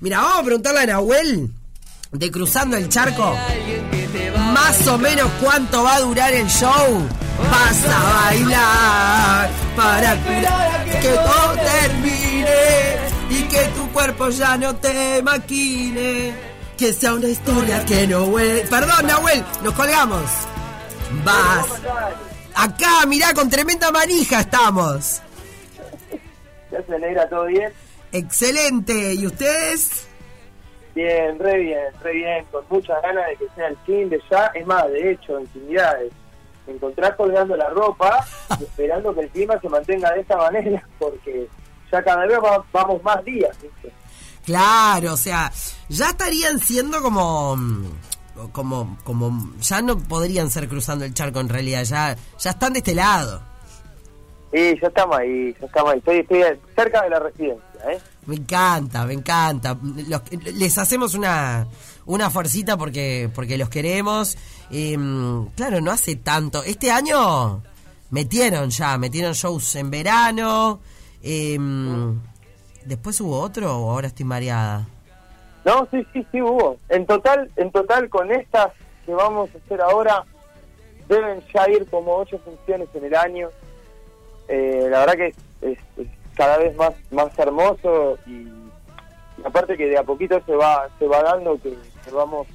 Mira, vamos a preguntarle a Nahuel de Cruzando el Charco. Más o menos cuánto va a durar el show. Vas a bailar para curar que todo termine y que tu cuerpo ya no te maquine. Que sea una historia que no huele. Perdón, Nahuel, nos colgamos. Vas. Acá, mirá, con tremenda manija estamos. ¿Ya se negra todo bien? Excelente. ¿Y ustedes? Bien, re bien, re bien, con muchas ganas de que sea el fin de ya. Es más, de hecho, intimidades. Me encontrás colgando la ropa y esperando que el clima se mantenga de esta manera, porque ya cada vez va- vamos más días, ¿viste? Claro, o sea, ya estarían siendo como como como ya no podrían ser cruzando el charco en realidad, ya ya están de este lado. Y ya estamos ahí, ya estamos ahí. Estoy, estoy cerca de la residencia, ¿eh? Me encanta, me encanta. Los- les hacemos una una fuercita porque porque los queremos. Eh, claro, no hace tanto. Este año metieron ya, metieron shows en verano. eh, Después hubo otro o ahora estoy mareada. No, sí, sí, sí hubo. En total, en total con estas que vamos a hacer ahora, deben ya ir como ocho funciones en el año. La verdad que es, cada vez más más hermoso y, aparte que de a poquito se va se va dando que, vamos,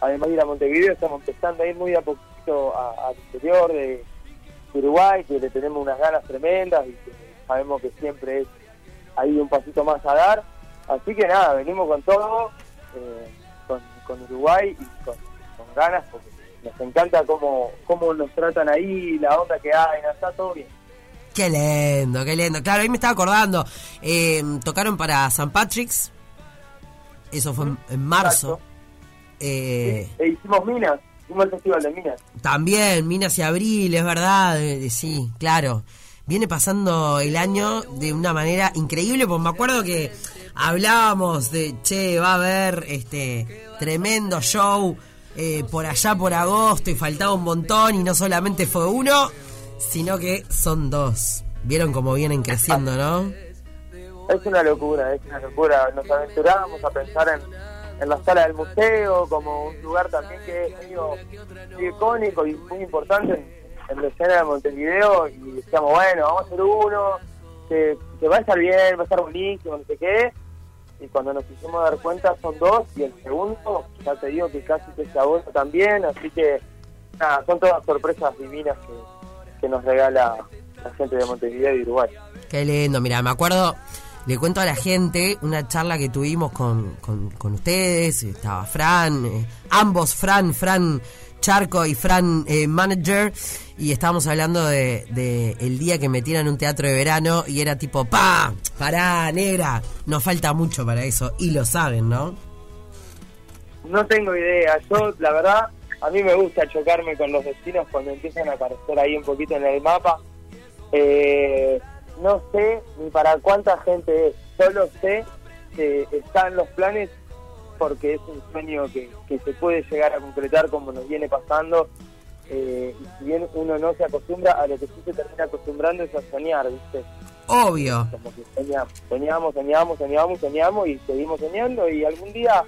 además de ir a Montevideo, estamos empezando a ir muy a poquito al interior de Uruguay, que le tenemos unas ganas tremendas y que sabemos que siempre es ahí un pasito más a dar. Así que nada, venimos con todo, eh, con, con Uruguay y con, ganas, porque nos encanta cómo, cómo nos tratan ahí, la onda que hay, está todo bien. Qué lindo, qué lindo. Claro, ahí me estaba acordando. eh, tocaron para St. Patrick's. Eso fue en, marzo. Eh, E hicimos Minas, hicimos el festival de Minas. también, Minas y Abril, es verdad. eh, sí, claro. Viene pasando el año de una manera increíble, porque me acuerdo que hablábamos de, che, va a haber este tremendo show eh, por allá por agosto y faltaba un montón y no solamente fue uno, sino que son dos. Vieron cómo vienen creciendo, ¿no? Es una locura, es una locura. Nos aventuramos a pensar en, en la sala del museo como un lugar también que es medio icónico y muy importante en, en la escena de Montevideo y decíamos, bueno, vamos a hacer uno, que, que va a estar bien, va a estar buenísimo, no sé qué. Y cuando nos hicimos dar cuenta son dos y el segundo, ya te digo que casi que se agota también, así que nada, son todas sorpresas divinas que, que nos regala la gente de Montevideo y Uruguay. Qué lindo, mira, me acuerdo, le cuento a la gente una charla que tuvimos con, con, con ustedes, estaba Fran, eh, ambos, Fran, Fran Charco y Fran eh, Manager, y estábamos hablando de, de el día que metieran un teatro de verano y era tipo, pa, pará, negra, nos falta mucho para eso, y lo saben, ¿no? No tengo idea. Yo, la verdad, a mí me gusta chocarme con los destinos cuando empiezan a aparecer ahí un poquito en el mapa. Eh, no sé ni para cuánta gente es. Solo sé que están los planes porque es un sueño que, que se puede llegar a concretar como nos viene pasando. Eh, y si bien uno no se acostumbra, a lo que sí se termina acostumbrando es a soñar, ¿viste? Obvio. Como que soñamos, soñamos, soñamos, soñamos, soñamos y seguimos soñando y algún día,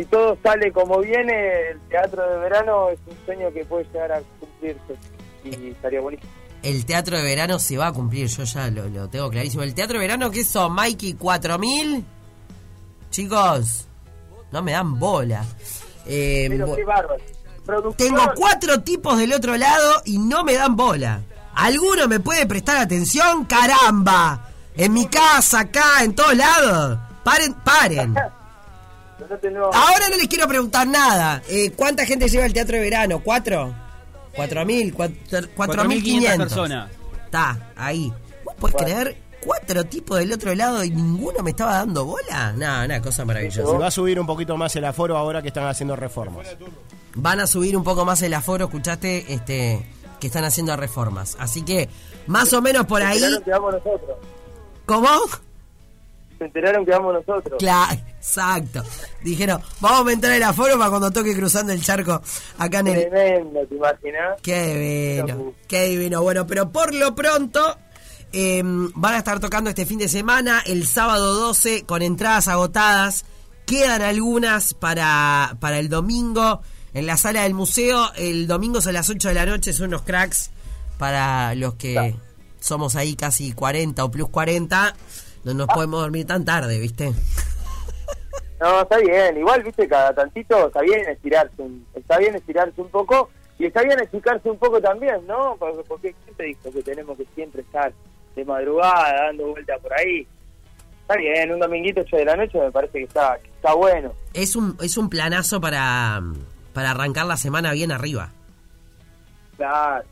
si todo sale como viene, el teatro de verano es un sueño que puede llegar a cumplirse y estaría buenísimo. El teatro de verano se va a cumplir, yo ya lo, lo tengo clarísimo. El teatro de verano, ¿qué son, Mikey? ¿4000? Chicos, no me dan bola. Eh, Pero qué bárbaro. Tengo cuatro tipos del otro lado y no me dan bola. ¿Alguno me puede prestar atención? ¡Caramba! En mi casa, acá, en todos lados. Paren, paren. no Ahora no les quiero preguntar nada. Eh, ¿Cuánta gente lleva el teatro de verano? ¿Cuatro? ¿Cuatro mil? Cuatro, cuatro mil 4.500 quinientos. personas. Está, ahí. ¿Vos podés Bueno. creer cuatro tipos del otro lado y ninguno me estaba dando bola? No, una cosa Se maravillosa. va a subir un poquito más el aforo ahora que están haciendo reformas. Van a subir un poco más el aforo, escuchaste, este, que están haciendo reformas. Así que, más o menos por se ahí. enteraron que vamos nosotros. ¿Cómo? Se enteraron que vamos nosotros. Claro, exacto. Dijeron, vamos a aumentar el aforo para cuando toque cruzando el charco acá en el, Tremendo, ¿te imaginas? Qué divino, qué divino. Bueno, pero por lo pronto, Eh, van a estar tocando este fin de semana, el sábado 12, con entradas agotadas. Quedan algunas para, para el domingo en la sala del museo. El domingo son las 8 de la noche, son unos cracks para los que somos ahí casi 40 o plus 40. No nos podemos dormir tan tarde, ¿viste? No, está bien. Igual, viste, cada tantito está bien estirarse, un- está bien estirarse un poco y está bien esticarse un poco también, ¿no? Porque, porque ¿quién te dijo que tenemos que siempre estar de madrugada dando vueltas por ahí? Está bien, un dominguito 8 de la noche me parece que está, que está bueno. Es un, es un planazo para, para arrancar la semana bien arriba. Claro,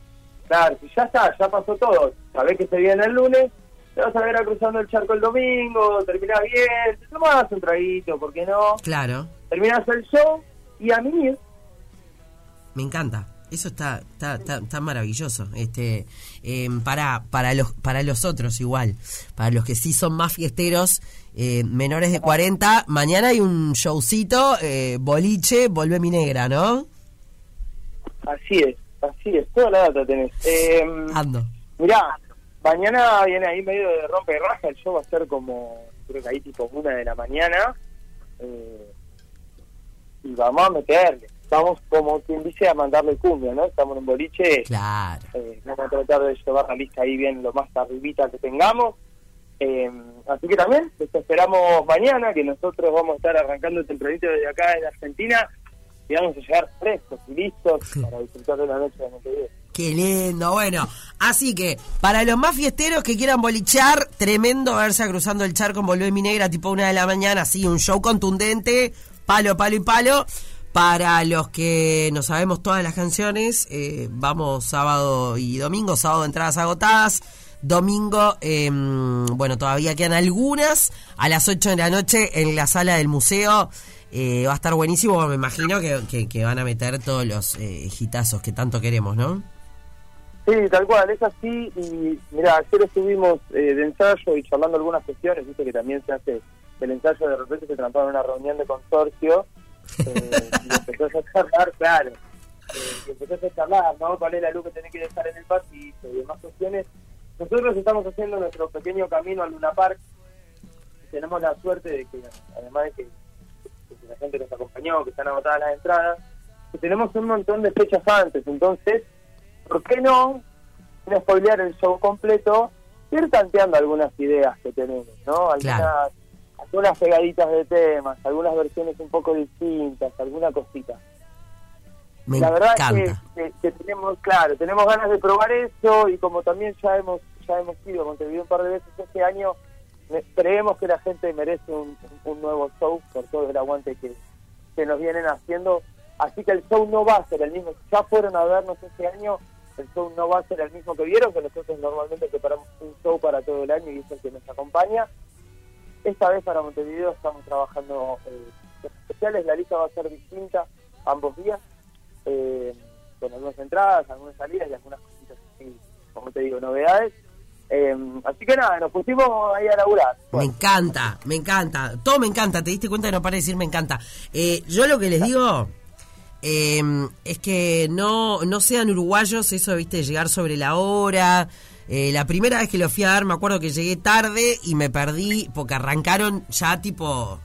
claro, ya está, ya pasó todo. Sabés que se viene el lunes, te vas a ver a cruzando el charco el domingo, terminás bien, te tomás un traguito, ¿por qué no? Claro, Terminás el show y a mí me encanta. Eso está, está, está, está maravilloso. Este, eh, para, para los, para los otros igual, para los que sí son más fiesteros, eh, menores de 40, mañana hay un showcito, eh, boliche, volvé mi negra, ¿no? Así es, así es, toda la data tenés. Eh, Ando. mirá, mañana viene ahí medio de rompe y raja, el show va a ser como, creo que ahí tipo una de la mañana. eh, y vamos a meterle, vamos como quien dice a mandarle cumbia, ¿no? Estamos en un boliche, Claro. eh, vamos a tratar de llevar la lista ahí bien lo más arribita que tengamos. Eh, así que también les esperamos mañana, que nosotros vamos a estar arrancando tempranito desde acá en Argentina y vamos a llegar frescos y listos para disfrutar de la noche de Montevideo. Qué lindo, bueno. Así que, para los más fiesteros que quieran bolichear, tremendo verse cruzando el charco en Volvé Mi Negra, tipo una de la mañana, así, un show contundente, palo, palo y palo. Para los que no sabemos todas las canciones, eh, vamos sábado y domingo, sábado entradas agotadas. Domingo, eh, bueno, todavía quedan algunas. A las 8 de la noche en la sala del museo. Eh, va a estar buenísimo, me imagino que, que- van a meter todos los eh, hitazos que tanto queremos, ¿no? Sí, tal cual, es así. Y mira, ayer estuvimos eh, de ensayo y charlando algunas cuestiones, viste que también se hace el ensayo, de repente se transforma en una reunión de consorcio. Eh, y empezás a charlar, claro. Eh, y empezás a charlar, ¿no? ¿Cuál es la luz que tenés que dejar en el pasillo y demás cuestiones? Nosotros estamos haciendo nuestro pequeño camino al Luna Park. Tenemos la suerte de que, además de que, que la gente nos acompañó, que están agotadas las entradas, que tenemos un montón de fechas antes. Entonces, ¿por qué no, sin spoilear el show completo, ir tanteando algunas ideas que tenemos, ¿no? Algunas, Claro. algunas pegaditas de temas, algunas versiones un poco distintas, alguna cosita. Me la verdad es que, que- que tenemos, claro, tenemos ganas de probar eso y como también ya hemos ya hemos ido a Montevideo un par de veces este año, creemos que la gente merece un, un nuevo show por todo el aguante que, que nos vienen haciendo. Así que el show no va a ser el mismo. Ya fueron a vernos este año, el show no va a ser el mismo que vieron, que nosotros normalmente preparamos un show para todo el año y es el que nos acompaña. Esta vez para Montevideo estamos trabajando eh, especiales, la lista va a ser distinta ambos días, eh, con algunas entradas, algunas salidas y algunas cositas así, como te digo, novedades. Eh, así que nada, nos pusimos ahí a laburar. Me encanta, me encanta. Todo me encanta. ¿Te diste cuenta que no para de decir me encanta? Yo lo que les digo eh, es que no, no sean uruguayos, eso, viste, llegar sobre la hora. Eh, la primera vez que lo fui a dar, me acuerdo que llegué tarde y me perdí porque arrancaron ya tipo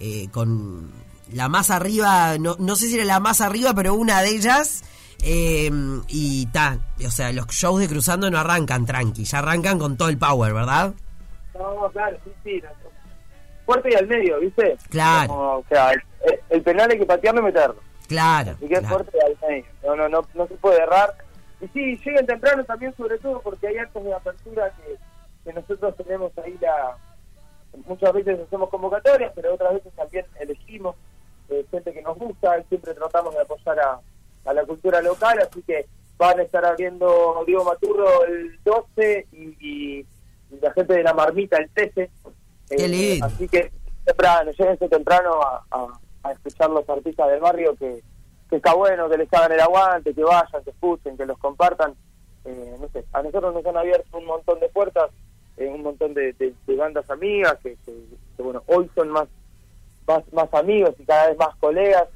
eh, con la más arriba, no, no sé si era la más arriba, pero una de ellas. eh, y ta, o sea, los shows de cruzando no arrancan tranqui, ya arrancan con todo el power, ¿verdad? No, claro, sí, sí. no. Fuerte y al medio, ¿viste? Claro. Como, o sea, el, el penal hay que patearlo y meterlo. Claro. Que es claro. fuerte y al medio. No, no, no, no se puede errar. Y sí, lleguen temprano también, sobre todo porque hay actos de apertura que, que nosotros tenemos ahí la... Muchas veces hacemos convocatorias, pero otras veces también elegimos eh, gente que nos gusta y siempre tratamos de apoyar a, a la cultura local, así que van a estar abriendo Diego Maturro el 12 y, y- y la gente de la marmita el 13. Qué lindo. Así que temprano, llévense temprano a, a- a escuchar los artistas del barrio que, que está bueno, que les hagan el aguante, que vayan, que escuchen, que los compartan. Eh, no sé, a nosotros nos han abierto un montón de puertas, eh, un montón de, de- de bandas amigas que, bueno, hoy son más, más, más amigos y cada vez más colegas.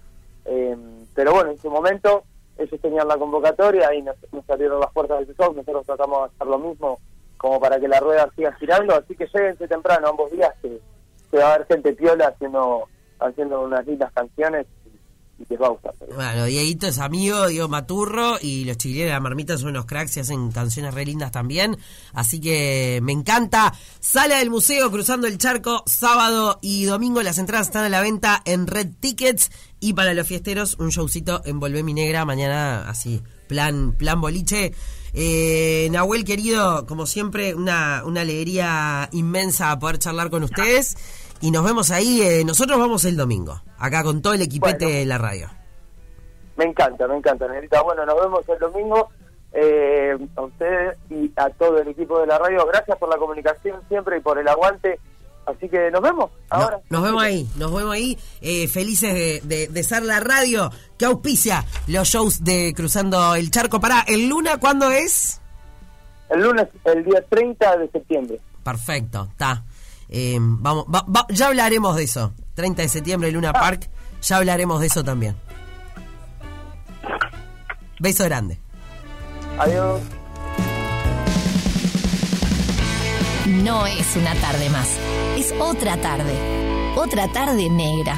Eh, pero bueno, en su momento ellos tenían la convocatoria y nos, nos abrieron las puertas del show, nosotros tratamos de hacer lo mismo como para que la rueda siga girando, así que lléguense temprano ambos días que, que va a haber gente piola haciendo haciendo unas lindas canciones y que va a gustar. Bueno, Dieguito es amigo, Diego Maturro, y los chilenos de la marmita son unos cracks y hacen canciones re lindas también. Así que me encanta. Sala del museo, cruzando el charco, sábado y domingo. Las entradas están a la venta en Red Tickets. Y para los fiesteros, un showcito en Volvé Mi Negra. Mañana, así, plan, plan boliche. Eh, Nahuel, querido, como siempre, una, una alegría inmensa poder charlar con ustedes. Y nos vemos ahí. eh, nosotros vamos el domingo, acá con todo el equipete Bueno. de la radio. Me encanta, me encanta, Negrita. Bueno, nos vemos el domingo. Eh, a ustedes y a todo el equipo de la radio, gracias por la comunicación siempre y por el aguante. Así que nos vemos No, ahora. nos vemos ahí, nos vemos ahí. eh, felices de, de- de ser la radio que auspicia los shows de Cruzando el Charco. Pará, ¿el Luna cuándo es? El lunes, el día 30 de septiembre. Perfecto, está. Eh, vamos, va- va- ya hablaremos de eso. 30 de septiembre, Luna Park. Ya hablaremos de eso también. Beso grande. Adiós. No es una tarde más, es otra tarde. Otra tarde negra.